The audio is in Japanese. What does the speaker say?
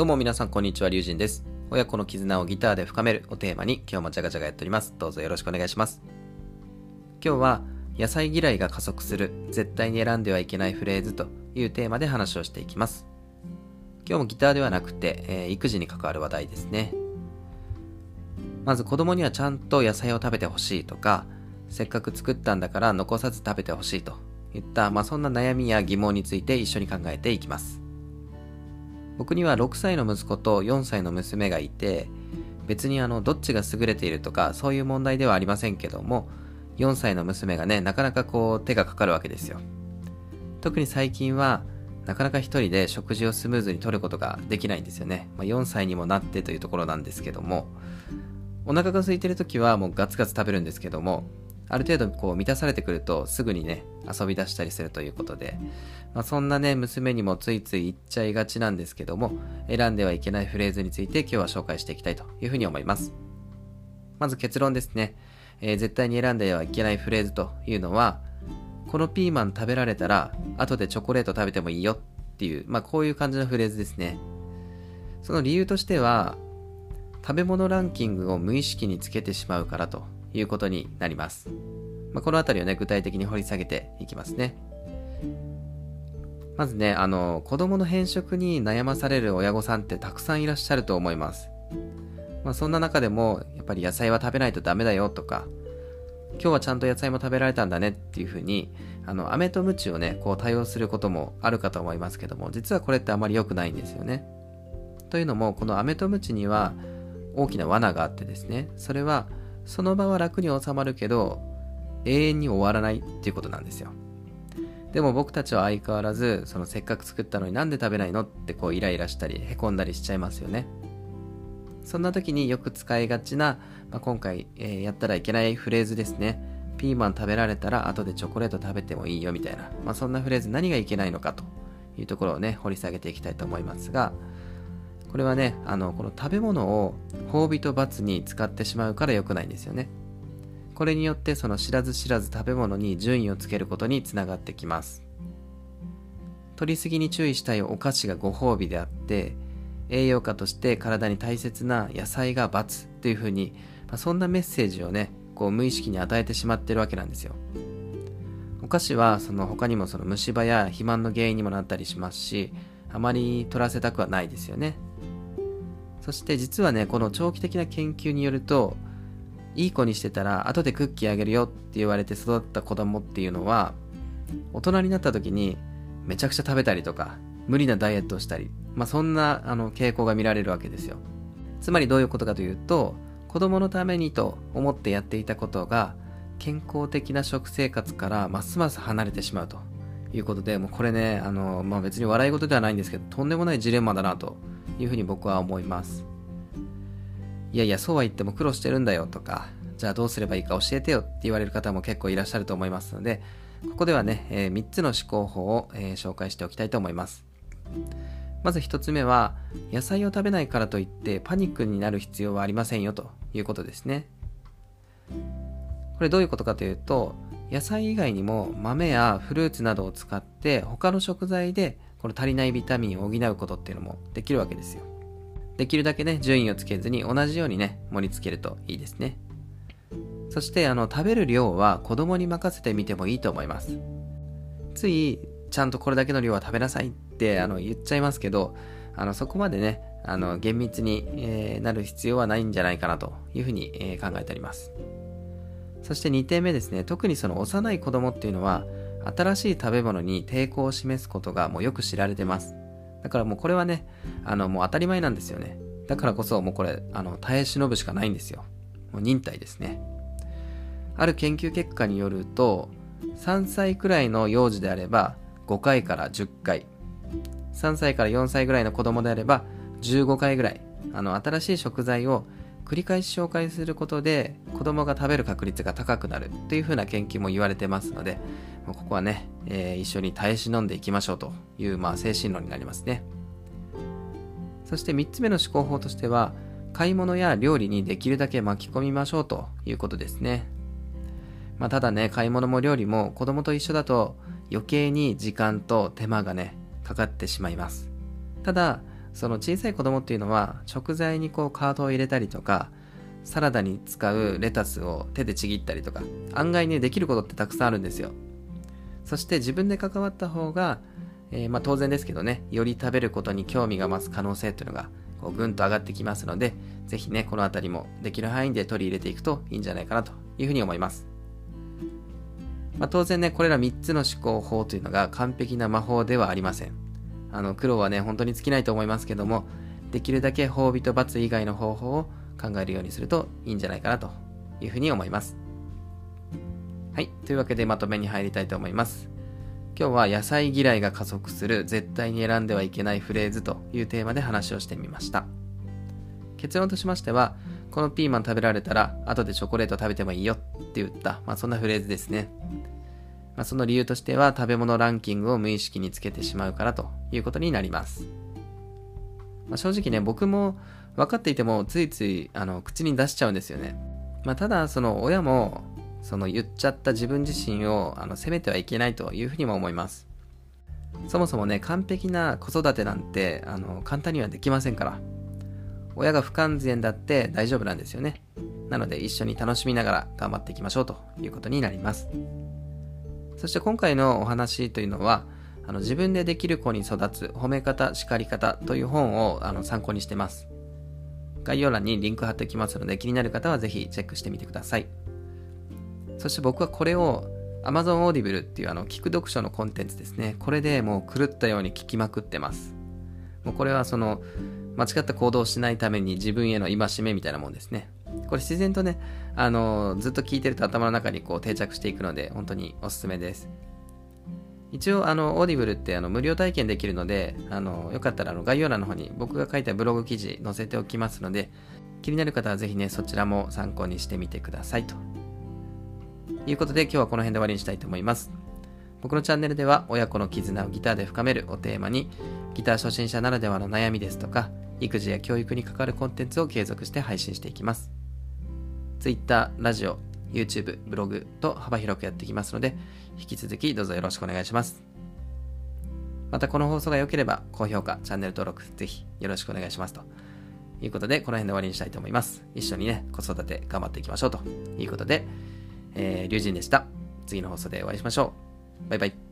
どうも皆さんこんにちは、りゅうじんです。親子の絆をギターで深めるをテーマに今日もジャガジャガやっております。どうぞよろしくお願いします。今日は野菜嫌いが加速する絶対に選んではいけないフレーズというテーマで話をしていきます。今日もギターではなくて、えー、育児に関わる話題ですね。まず子供にはちゃんと野菜を食べてほしいとか、せっかく作ったんだから残さず食べてほしいといった、まあ、そんな悩みや疑問について一緒に考えていきます。僕には6歳の息子と4歳の娘がいて、別にあの、どっちが優れているとか、そういう問題ではありませんけども、4歳の娘がね、なかなかこう、手がかかるわけですよ。特に最近は、なかなか一人で食事をスムーズにとることができないんですよね。まあ、4歳にもなってというところなんですけども、お腹が空いてる時はもうガツガツ食べるんですけども、ある程度こう満たされてくるとすぐにね、遊び出したりするということで、まあ、そんなね、娘にもついつい言っちゃいがちなんですけども、選んではいけないフレーズについて今日は紹介していきたいというふうに思います。まず結論ですね。えー、絶対に選んではいけないフレーズというのは、このピーマン食べられたら、後でチョコレート食べてもいいよっていう、まあこういう感じのフレーズですね。その理由としては、食べ物ランキングを無意識につけてしまうからということになります。まあ、このあたりをね、具体的に掘り下げていきますね。まずね、あの、子供の変色に悩まされる親御さんってたくさんいらっしゃると思います。まあ、そんな中でも、やっぱり野菜は食べないとダメだよとか、今日はちゃんと野菜も食べられたんだねっていうふうに、あの、飴と鞭をね、こう対応することもあるかと思いますけども、実はこれってあまり良くないんですよね。というのも、この飴と鞭には大きな罠があってですね、それは、その場は楽に収まるけど、永遠に終わらないっていうことなんですよ。でも僕たちは相変わらず、そのせっかく作ったのになんで食べないのってこうイライラしたり、へこんだりしちゃいますよね。そんな時によく使いがちな、まあ、今回、えー、やったらいけないフレーズですね。ピーマン食べられたら後でチョコレート食べてもいいよみたいな、まあ、そんなフレーズ何がいけないのかというところをね、掘り下げていきたいと思いますが、これはね、あの、この食べ物を褒美と罰に使ってしまうから良くないんですよね。これによってその知らず知らず食べ物に順位をつけることにつながってきます。取りすぎに注意したいお菓子がご褒美であって、栄養価として体に大切な野菜が罰というふうに、まあ、そんなメッセージをね、こう無意識に与えてしまってるわけなんですよ。お菓子はその他にもその虫歯や肥満の原因にもなったりしますし、あまり取らせたくはないですよね。そして実はね、この長期的な研究によると、いい子にしてたら後でクッキーあげるよって言われて育った子供っていうのは、大人になった時にめちゃくちゃ食べたりとか、無理なダイエットをしたり、まあそんなあの傾向が見られるわけですよ。つまりどういうことかというと、子供のためにと思ってやっていたことが、健康的な食生活からますます離れてしまうということで、もうこれね、あの、まあ別に笑い事ではないんですけど、とんでもないジレンマだなというふうに僕は思います。いやいや、そうは言っても苦労してるんだよとか、じゃあどうすればいいか教えてよって言われる方も結構いらっしゃると思いますので、ここではね、えー、3つの思考法を、えー、紹介しておきたいと思います。まず1つ目は、野菜を食べないからといってパニックになる必要はありませんよということですね。これどういうことかというと、野菜以外にも豆やフルーツなどを使って他の食材でこの足りないビタミンを補うことっていうのもできるわけですよ。できるだけね、順位をつけずに同じようにね、盛り付けるといいですね。そして、あの、食べる量は子供に任せてみてもいいと思います。つい、ちゃんとこれだけの量は食べなさいってあの言っちゃいますけど、あの、そこまでね、あの、厳密に、えー、なる必要はないんじゃないかなというふうに、えー、考えております。そして2点目ですね、特にその幼い子供っていうのは、新しい食べ物に抵抗を示すことがもうよく知られてます。だからもうこれはね、あのもう当たり前なんですよね。だからこそもうこれ、あの、耐え忍ぶしかないんですよ。もう忍耐ですね。ある研究結果によると、3歳くらいの幼児であれば5回から10回。3歳から4歳ぐらいの子供であれば15回ぐらい。あの、新しい食材を繰り返し紹介することで子供が食べる確率が高くなるというふうな研究も言われてますので、ここはね、えー、一緒に耐え忍んでいきましょうという、まあ、精神論になりますね。そして3つ目の思考法としては、買い物や料理にできるだけ巻き込みましょうということですね。まあ、ただね、買い物も料理も子供と一緒だと余計に時間と手間がね、かかってしまいます。ただ、その小さい子供っていうのは食材にこうカードを入れたりとかサラダに使うレタスを手でちぎったりとか案外ねできることってたくさんあるんですよそして自分で関わった方が、えー、まあ、当然ですけどねより食べることに興味が増す可能性っていうのがこうぐんと上がってきますのでぜひねこの辺りもできる範囲で取り入れていくといいんじゃないかなというふうに思いますまあ、当然ね、これら3つの思考法というのが完璧な魔法ではありません。あの苦労はね、本当に尽きないと思いますけども、できるだけ褒美と罰以外の方法を考えるようにするといいんじゃないかなというふうに思います。はい。というわけでまとめに入りたいと思います。今日は野菜嫌いが加速する絶対に選んではいけないフレーズというテーマで話をしてみました。結論としましては、このピーマン食べられたら後でチョコレート食べてもいいよって言った、まあそんなフレーズですね。まあ、その理由としては食べ物ランキングを無意識につけてしまうからということになります。まあ、正直ね、僕も分かっていてもついついあの口に出しちゃうんですよね。まあ、ただ、その親もその言っちゃった自分自身をあの責めてはいけないというふうにも思います。そもそもね、完璧な子育てなんてあの簡単にはできませんから。親が不完全だって大丈夫なんですよね。なので一緒に楽しみながら頑張っていきましょうということになります。そして今回のお話というのは、あの自分でできる子に育つ褒め方、叱り方という本をあの参考にしてます。概要欄にリンク貼っておきますので気になる方はぜひチェックしてみてください。そして僕はこれを Amazon Audible っていうあの聞く読書のコンテンツですね。これでもう狂ったように聞きまくってます。もうこれはその間違った行動をしないために自分への戒めみたいなもんですね。これ自然とね、あのずっと聞いてると頭の中にこう定着していくので、本当におすすめです。一応、あの、オーディブルってあの無料体験できるので、あの、よかったらあの概要欄の方に僕が書いたブログ記事載せておきますので、気になる方はぜひね、そちらも参考にしてみてくださいと。いうことで今日はこの辺で終わりにしたいと思います。僕のチャンネルでは親子の絆をギターで深めるをテーマにギター初心者ならではの悩みですとか育児や教育に関わるコンテンツを継続して配信していきます。Twitter、ラジオ、YouTube、ブログと幅広くやっていきますので、引き続きどうぞよろしくお願いします。またこの放送が良ければ、高評価、チャンネル登録、ぜひよろしくお願いしますと。いうことで、この辺で終わりにしたいと思います。一緒にね、子育て頑張っていきましょうということで、えー、龍神でした。次の放送でお会いしましょう。バイバイ。